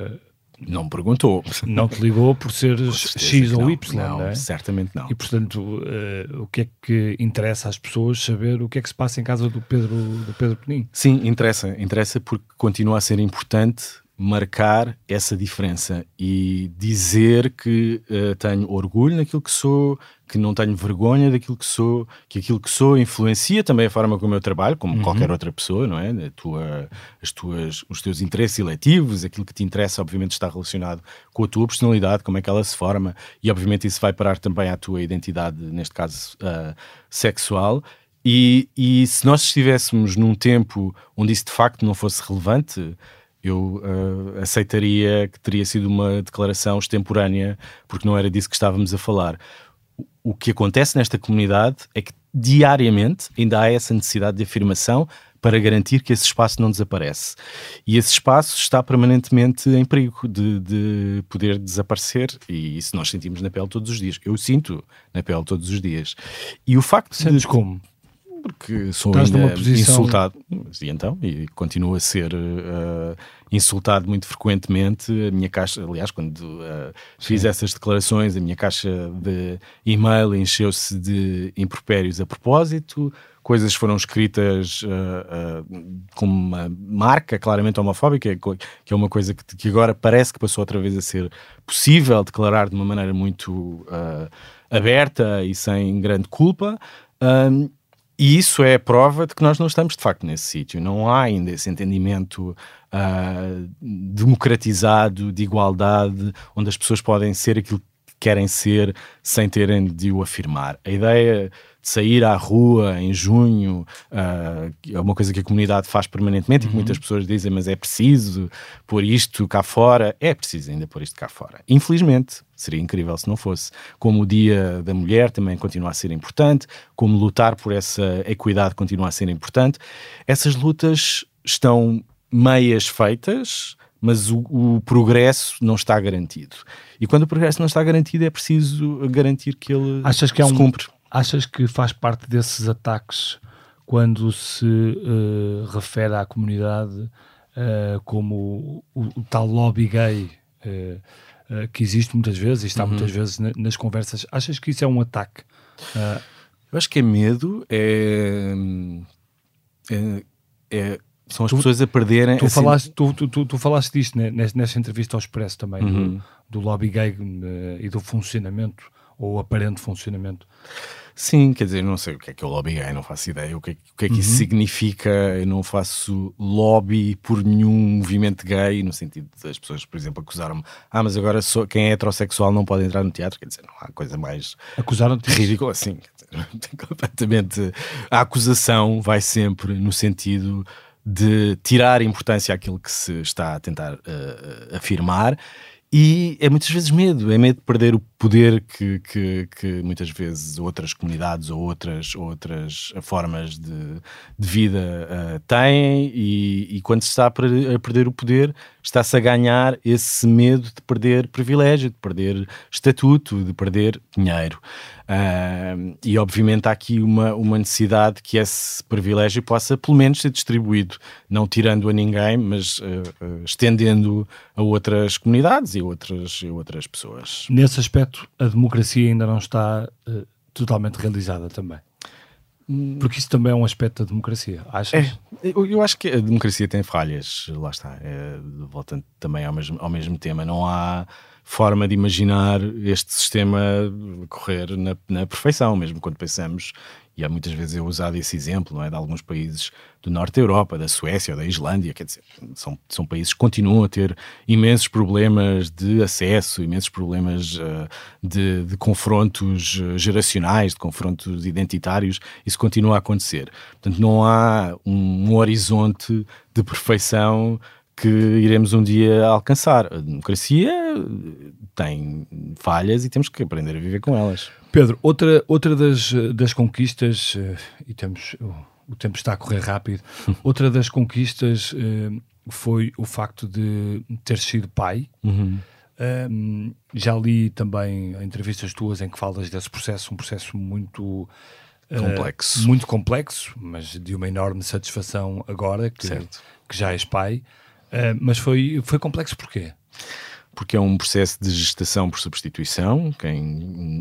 Uh... Não me perguntou. Não te ligou por ser por X ou Y, não, não é? Certamente não. E portanto, uh, o que é que interessa às pessoas saber o que é que se passa em casa do Pedro, do Pedro Penin? Sim, interessa. Interessa porque continua a ser importante marcar essa diferença e dizer que uh, tenho orgulho naquilo que sou, que não tenho vergonha daquilo que sou, que aquilo que sou influencia também a forma como eu trabalho, como uhum. qualquer outra pessoa, não é? Tua, as tuas, os teus interesses eletivos, aquilo que te interessa, obviamente, está relacionado com a tua personalidade, como é que ela se forma, e obviamente isso vai parar também à tua identidade, neste caso uh, sexual. E, e se nós estivéssemos num tempo onde isso de facto não fosse relevante, eu uh, aceitaria que teria sido uma declaração extemporânea, porque não era disso que estávamos a falar. O que acontece nesta comunidade é que diariamente ainda há essa necessidade de afirmação para garantir que esse espaço não desaparece. E esse espaço está permanentemente em perigo de, de, poder desaparecer, e isso nós sentimos na pele todos os dias. Eu sinto na pele todos os dias. E o facto Sentes de. como? Porque sou Estás ainda posição... insultado. E então? E continuo a ser uh, insultado muito frequentemente. A minha caixa aliás quando uh, fiz essas declarações a minha caixa de e-mail encheu-se de impropérios a propósito. Coisas foram escritas uh, com uma marca claramente homofóbica que é uma coisa que, que, agora parece que passou outra vez a ser possível declarar de uma maneira muito aberta e sem grande culpa e isso é a prova de que nós não estamos de facto nesse sítio. Não há ainda esse entendimento uh, democratizado de igualdade, onde as pessoas podem ser aquilo querem ser sem terem de o afirmar. A ideia de sair à rua em junho uh, é uma coisa que a comunidade faz permanentemente uhum. e que uhum. muitas pessoas dizem, mas é preciso pôr isto cá fora. É preciso ainda pôr isto cá fora. Infelizmente, seria incrível se não fosse. Como o Dia da Mulher também continua a ser importante, como lutar por essa equidade continua a ser importante. Essas lutas estão meias feitas, mas o, o, progresso não está garantido. E quando o progresso não está garantido, é preciso garantir que ele Achas que é um, cumpre. Achas que faz parte desses ataques quando se uh, refere à comunidade uh, como o, o, tal lobby gay uh, que existe muitas vezes e está uhum. muitas vezes na, nas conversas? Achas que isso é um ataque? Eu acho que é medo, é, é, é são as tu, pessoas a perderem. Tu, assim... falaste, tu, tu, tu, falaste disto né, nesta entrevista ao Expresso também, uhum. do, do lobby gay e do funcionamento ou aparente funcionamento. Sim, quer dizer, não sei o que é que é o lobby gay, não faço ideia o que é, o que, é que uhum. isso significa. Eu não faço lobby por nenhum movimento gay, no sentido das pessoas, por exemplo, acusaram-me: ah, mas agora sou, quem é heterossexual não pode entrar no teatro. Quer dizer, não há coisa mais ridícula assim. [laughs] completamente. A acusação vai sempre no sentido de tirar importância àquilo que se está a tentar uh, afirmar e é muitas vezes medo, é medo de perder o poder que, que, que muitas vezes outras comunidades ou outras, outras formas de, de vida uh, têm, e, e, quando se está a, perder o poder, está-se a ganhar esse medo de perder privilégio, de perder estatuto, de perder dinheiro. Uh, e obviamente há aqui uma, uma necessidade que esse privilégio possa pelo menos ser distribuído, não tirando a ninguém, mas uh, uh, estendendo a outras comunidades e outras, e outras pessoas. Nesse aspecto, a democracia ainda não está totalmente realizada também. Porque isso também é um aspecto da democracia, achas? É, eu, eu, acho que a democracia tem falhas, lá está, é, voltando também ao mesmo, ao mesmo tema, não há forma de imaginar este sistema correr na, na perfeição, mesmo quando pensamos, e há muitas vezes eu usado esse exemplo, não é, de alguns países do norte da Europa, da Suécia ou da Islândia, quer dizer, são, são países que continuam a ter imensos problemas de acesso, imensos problemas uh, de, de, confrontos eh, geracionais, de confrontos identitários, isso continua a acontecer. Portanto, não há um, um horizonte de perfeição que iremos um dia alcançar. A democracia tem falhas e temos que aprender a viver com elas. Pedro, outra, outra das, das conquistas, eh, e temos, o tempo está a correr rápido, [laughs] outra das conquistas eh, foi o facto de ter sido pai. Uhum. Um, já li também entrevistas tuas em que falas desse processo, um processo muito complexo, uh, muito complexo, mas de uma enorme satisfação agora que, que já és pai. Uh, mas foi, foi complexo porquê? porque é um processo de gestação por substituição. Quem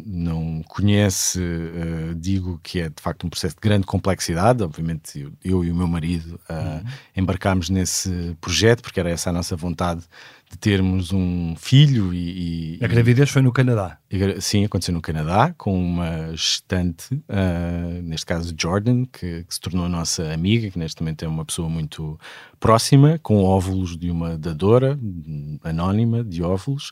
não conhece, uh, digo que é de facto um processo de grande complexidade. Obviamente, eu, eu e o meu marido uh, uhum. embarcámos nesse projeto, porque era essa a nossa vontade de termos um filho e, e a gravidez foi no Canadá e, sim, aconteceu no Canadá com uma gestante uh, neste caso Jordan que, que, se tornou nossa amiga que neste momento é uma pessoa muito próxima com óvulos de uma dadora anónima de óvulos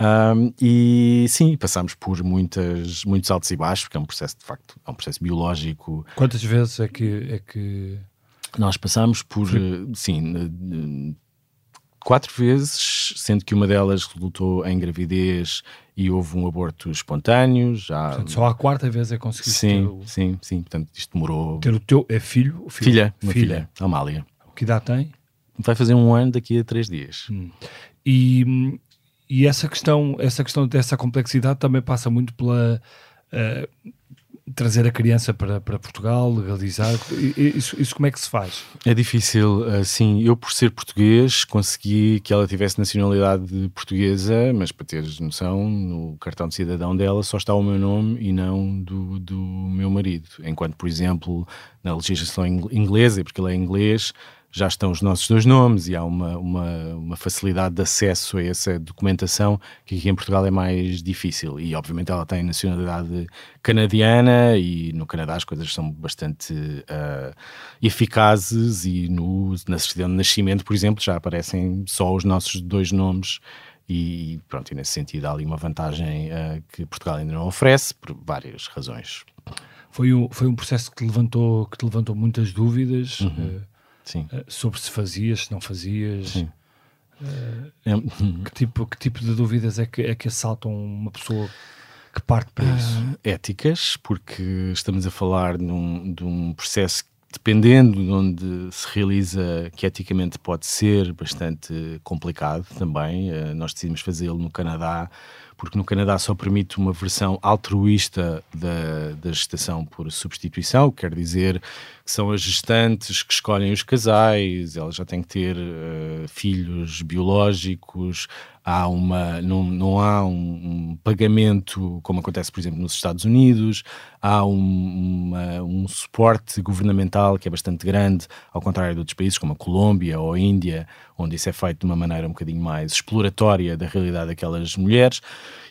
um, e sim, passámos por muitas, muitos altos e baixos, porque é um processo de facto, é um processo biológico. Quantas vezes é que, é que... nós passamos por, sim, sim quatro vezes, sendo que uma delas resultou em gravidez e houve um aborto espontâneo. Já... Portanto, só a quarta vez é conseguir sim, o... Sim, sim, portanto isto demorou... Ter o teu, é filho? filho? Filha, uma filha, filha Amália. Que idade tem? Vai fazer um ano daqui a três dias. Hum. E, e essa questão, essa questão dessa complexidade também passa muito pela... Uh, trazer a criança para, para Portugal, legalizar? Isso, isso como é que se faz? É difícil, sim. Eu, por ser português, consegui que ela tivesse nacionalidade portuguesa, mas para teres noção, no cartão de cidadão dela só está o meu nome e não do, do meu marido. Enquanto, por exemplo, na legislação inglesa, porque ele é inglês, já estão os nossos dois nomes e há uma, uma, uma, facilidade de acesso a essa documentação que aqui em Portugal é mais difícil. E obviamente ela tem nacionalidade canadiana e no Canadá as coisas são bastante uh, eficazes e no, na certidão de nascimento, por exemplo, já aparecem só os nossos dois nomes. E pronto, e nesse sentido há ali uma vantagem uh, que Portugal ainda não oferece por várias razões. Foi um, foi um processo que te levantou, que te levantou muitas dúvidas. Uhum. Uh, Sim. Uh, sobre se fazias, se não fazias. Sim. Uh, que, tipo, que tipo de dúvidas é que, é que assaltam uma pessoa que parte para isso? Uh, éticas, porque estamos a falar num, de um processo que, dependendo de onde se realiza, que eticamente pode ser bastante complicado também. Uh, nós decidimos fazê-lo no Canadá porque no Canadá só permite uma versão altruísta da, da gestação por substituição, quer dizer são as gestantes que escolhem os casais, elas já têm que ter uh, filhos biológicos, há uma, não, não há um, um, pagamento como acontece, por exemplo, nos Estados Unidos, há um, uma, um suporte governamental que é bastante grande, ao contrário de outros países como a Colômbia ou a Índia, onde isso é feito de uma maneira um bocadinho mais exploratória da realidade daquelas mulheres.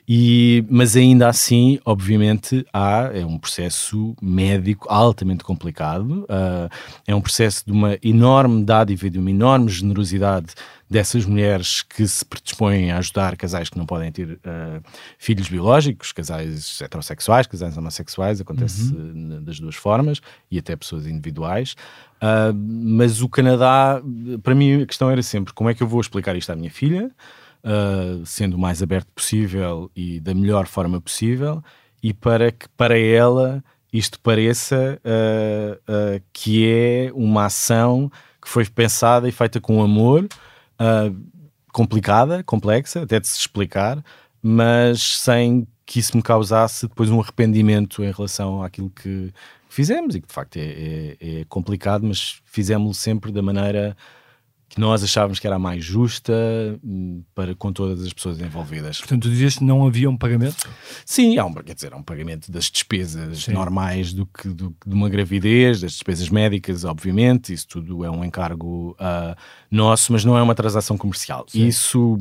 E, mas ainda assim, obviamente, há é um processo médico altamente complicado, uh, é um processo de uma enorme dádiva e de uma enorme generosidade dessas mulheres que se predispõem a ajudar casais que não podem ter uh, filhos biológicos, casais heterossexuais, casais homossexuais, acontece uhum. das duas formas, e até pessoas individuais. Uh, mas o Canadá, para mim, a questão era sempre como é que eu vou explicar isto à minha filha, uh, sendo o mais aberto possível e da melhor forma possível, e para que para ela isto pareça uh, que é uma ação que foi pensada e feita com amor, complicada, complexa, até de se explicar, mas sem que isso me causasse depois um arrependimento em relação àquilo que, fizemos e que de facto é, é, é complicado, mas fizemos-lo sempre da maneira que nós achávamos que era a mais justa hum, para com todas as pessoas envolvidas. Portanto, tu dizias que não havia um pagamento? Sim, há um, quer dizer, há um pagamento das despesas Sim. normais do que do, de uma gravidez, das despesas médicas, obviamente, isso tudo é um encargo uh, nosso, mas não é uma transação comercial. Sim. Isso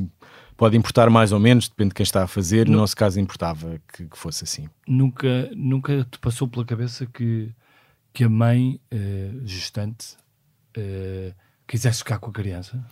pode importar mais ou menos, depende de quem está a fazer. No nosso caso, importava que, que, fosse assim. Nunca, nunca te passou pela cabeça que, que a mãe uh, gestante uh, quisesse ficar com a criança?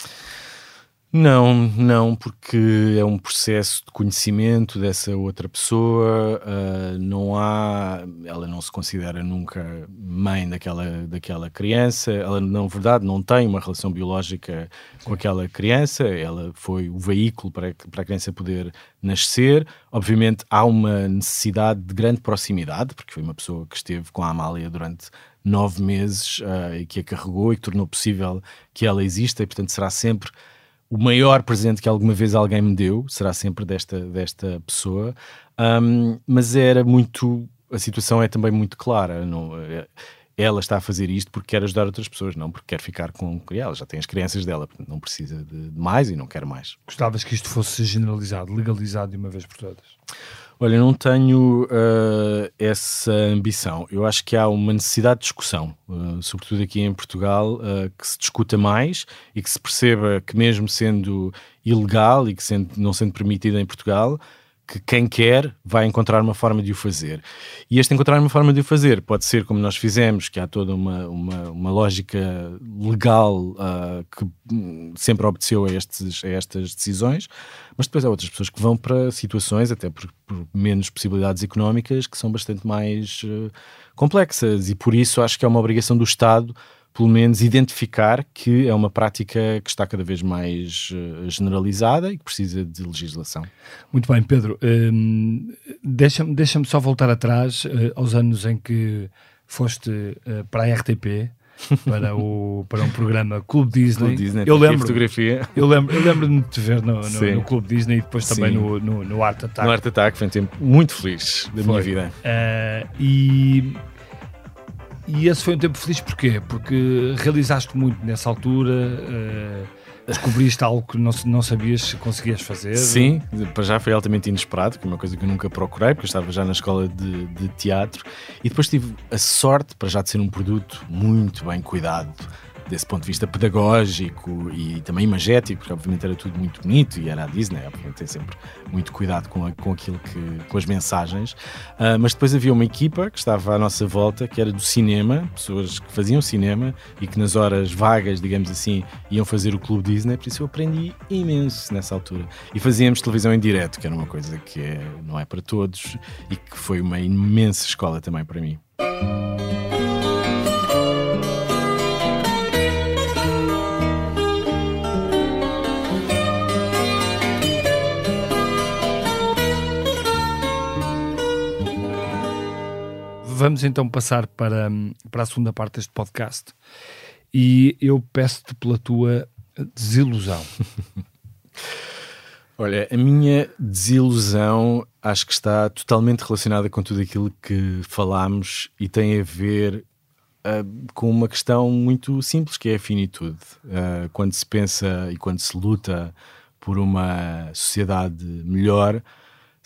Não, não, porque é um processo de conhecimento dessa outra pessoa, uh, não há, ela não se considera nunca mãe daquela, daquela criança, ela na verdade não tem uma relação biológica com aquela criança, ela foi o veículo para, para a criança poder nascer. Obviamente há uma necessidade de grande proximidade, porque foi uma pessoa que esteve com a Amália durante nove meses uh, e que a carregou e que tornou possível que ela exista, e portanto será sempre o maior presente que alguma vez alguém me deu será sempre desta, desta pessoa, um, mas era muito. A situação é também muito clara. Não, é, ela está a fazer isto porque quer ajudar outras pessoas, não porque quer ficar com ela. Já tem as crianças dela, não precisa de mais e não quer mais. Gostavas que isto fosse generalizado, legalizado de uma vez por todas? Olha, não tenho uh, essa ambição. Eu acho que há uma necessidade de discussão, uh, sobretudo aqui em Portugal, uh, que se discuta mais e que se perceba que, mesmo sendo ilegal e que sendo, não sendo permitido em Portugal, que quem quer vai encontrar uma forma de o fazer. E este encontrar uma forma de o fazer pode ser como nós fizemos, que há toda uma, uma, uma lógica legal uh, que hum, sempre obedeceu a, estes, a estas decisões, mas depois há outras pessoas que vão para situações, até por, por menos possibilidades económicas, que são bastante mais uh, complexas. E por isso acho que é uma obrigação do Estado pelo menos identificar que é uma prática que está cada vez mais uh, generalizada e que precisa de legislação. Muito bem, Pedro. Um, Deixa-me deixa só voltar atrás uh, aos anos em que foste uh, para a RTP. [laughs] para, o, para um programa Clube Disney. Clube Disney eu lembro, fotografia. Eu lembro, eu lembro de te ver no, no, no Clube Disney e depois também no, no, no, Art Attack. No Art Attack foi um tempo muito feliz da foi. minha vida. Uh, e e esse foi um tempo feliz porquê? Porque realizaste muito nessa altura, uh, descobriste algo que não, não sabias se conseguias fazer. Sim, para já foi altamente inesperado, que é uma coisa que eu nunca procurei, porque eu estava já na escola de, de teatro. E depois tive a sorte, para já de ser um produto muito bem cuidado, desse ponto de vista pedagógico e também imagético, porque obviamente era tudo muito bonito e era a Disney, obviamente tem sempre muito cuidado com, a, com aquilo que, com as mensagens. Uh, mas depois havia uma equipa que estava à nossa volta, que era do cinema, pessoas que faziam cinema e que nas horas vagas, digamos assim, iam fazer o Clube Disney, por isso eu aprendi imenso nessa altura. E fazíamos televisão em direto, que era uma coisa que é, não é para todos e que foi uma imensa escola também para mim. Vamos então passar para, para a segunda parte deste podcast e eu peço-te pela tua desilusão. [laughs] Olha, a minha desilusão acho que está totalmente relacionada com tudo aquilo que falámos e tem a ver uh, com uma questão muito simples que é a finitude. Uh, quando se pensa e quando se luta por uma sociedade melhor,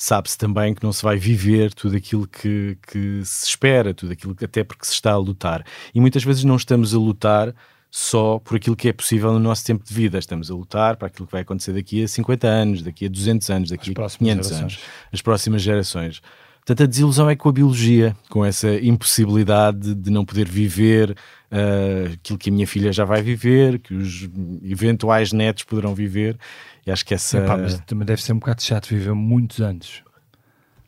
sabe-se também que não se vai viver tudo aquilo que, que se espera, tudo aquilo que até porque se está a lutar. E muitas vezes não estamos a lutar só por aquilo que é possível no nosso tempo de vida. Estamos a lutar para aquilo que vai acontecer daqui a 50 anos, daqui a 200 anos, daqui a 500 gerações. anos, as próximas gerações. Portanto, a desilusão é com a biologia, com essa impossibilidade de não poder viver uh, aquilo que a minha filha já vai viver, que os eventuais netos poderão viver. E acho que essa. Epá, mas também deve ser um bocado chato viver muitos anos.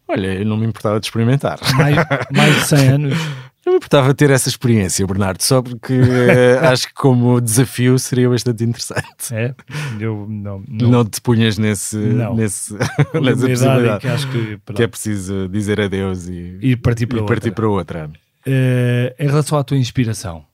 Olha, eu não me importava de experimentar. Mais, mais de 100 [laughs] anos. Eu me importava ter essa experiência, Bernardo, só porque uh, [laughs] acho que como desafio seria bastante interessante. É? Eu não. Não, não te punhas nesse, não. nesse, [laughs] nessa possibilidade. Que, acho que, que, é preciso dizer adeus e, e partir para e outra. Partir para outra. Uh, em relação à tua inspiração,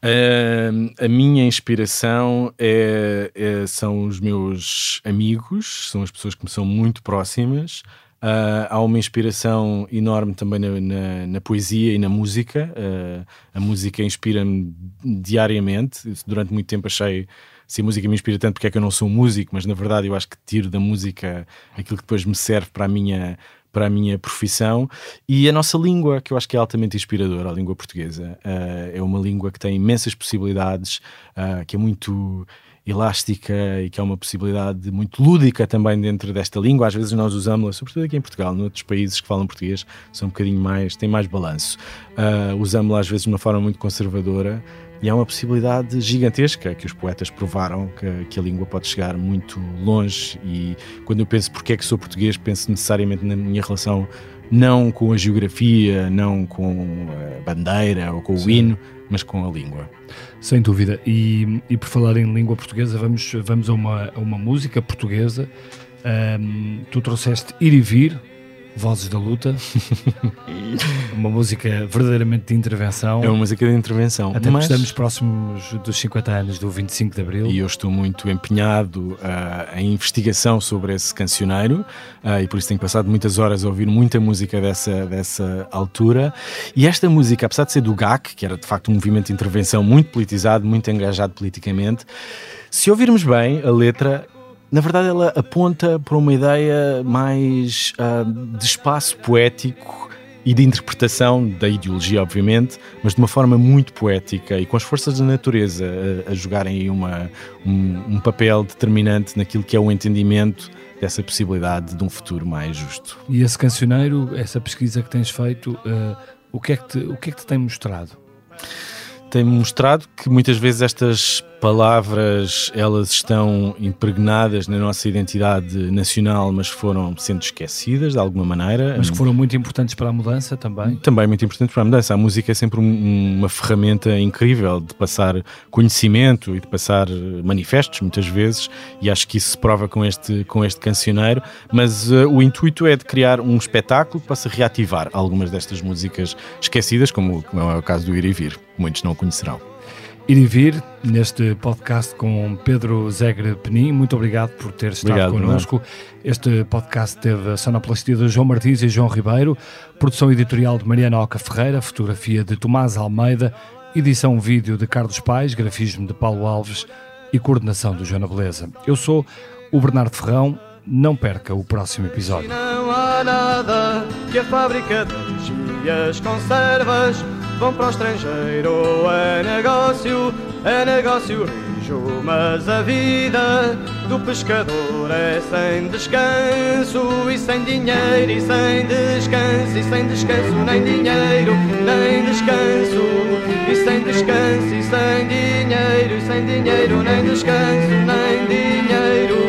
Uh, a minha inspiração é, é, são os meus amigos, são as pessoas que me são muito próximas. Uh, há uma inspiração enorme também na, na, na poesia e na música. Uh, a música inspira-me diariamente. Durante muito tempo achei se a música me inspira tanto, porque é que eu não sou um músico, mas na verdade eu acho que tiro da música aquilo que depois me serve para a minha para a minha profissão e a nossa língua, que eu acho que é altamente inspiradora, a língua portuguesa. Uh, é uma língua que tem imensas possibilidades, que é muito elástica e que é uma possibilidade muito lúdica também dentro desta língua. Às vezes nós usamos-la, sobretudo aqui em Portugal, noutros países que falam português, são um bocadinho mais, têm mais balanço. Uh, usamos-la às vezes de uma forma muito conservadora e há uma possibilidade gigantesca que os poetas provaram que, que, a língua pode chegar muito longe. E quando eu penso porque é que sou português, penso necessariamente na minha relação não com a geografia, não com a bandeira ou com o Sim. hino, mas com a língua. Sem dúvida. E, e por falar em língua portuguesa, vamos, vamos a, uma, a uma música portuguesa. Um, tu trouxeste Ir e Vir, Vozes da Luta. [laughs] uma música verdadeiramente de intervenção. É uma música de intervenção. Até mas... estamos próximos dos 50 anos do 25 de Abril. E eu estou muito empenhado uh, em investigação sobre esse cancioneiro uh, e por isso tenho passado muitas horas a ouvir muita música dessa, dessa altura. E esta música, apesar de ser do GAC, que era de facto um movimento de intervenção muito politizado, muito engajado politicamente, se ouvirmos bem a letra, na verdade, ela aponta para uma ideia mais uh, de espaço poético e de interpretação da ideologia, obviamente, mas de uma forma muito poética e com as forças da natureza a, a jogarem uma, um, um, papel determinante naquilo que é o entendimento dessa possibilidade de um futuro mais justo. E esse cancioneiro, essa pesquisa que tens feito, uh, o, que é que te, o que é que te tem mostrado? tem mostrado que muitas vezes estas palavras elas estão impregnadas na nossa identidade nacional, mas foram sendo esquecidas de alguma maneira. Mas que foram muito importantes para a mudança também. Também muito importantes para a mudança. A música é sempre um, uma ferramenta incrível de passar conhecimento e de passar manifestos muitas vezes, e acho que isso se prova com este com este cancioneiro. Mas uh, o intuito é de criar um espetáculo que possa reativar algumas destas músicas esquecidas, como, como é o caso do Ir e Vir. Muitos não conhecerão. Ir e vir neste podcast com Pedro Zegre Penin. Muito obrigado por ter estado obrigado, connosco. Este podcast teve a sonoplastia de João Martins e João Ribeiro, produção editorial de Mariana Oca Ferreira, fotografia de Tomás Almeida, edição vídeo de Carlos Pais, grafismo de Paulo Alves e coordenação do Joana Beleza. Eu sou o Bernardo Ferrão. Não perca o próximo episódio. Não há nada que a fábrica de as conservas vão para o estrangeiro. É negócio, é negócio rijo, mas a vida do pescador é sem descanso e sem dinheiro e sem descanso e sem descanso nem dinheiro nem descanso e sem descanso e sem dinheiro e sem dinheiro nem descanso nem dinheiro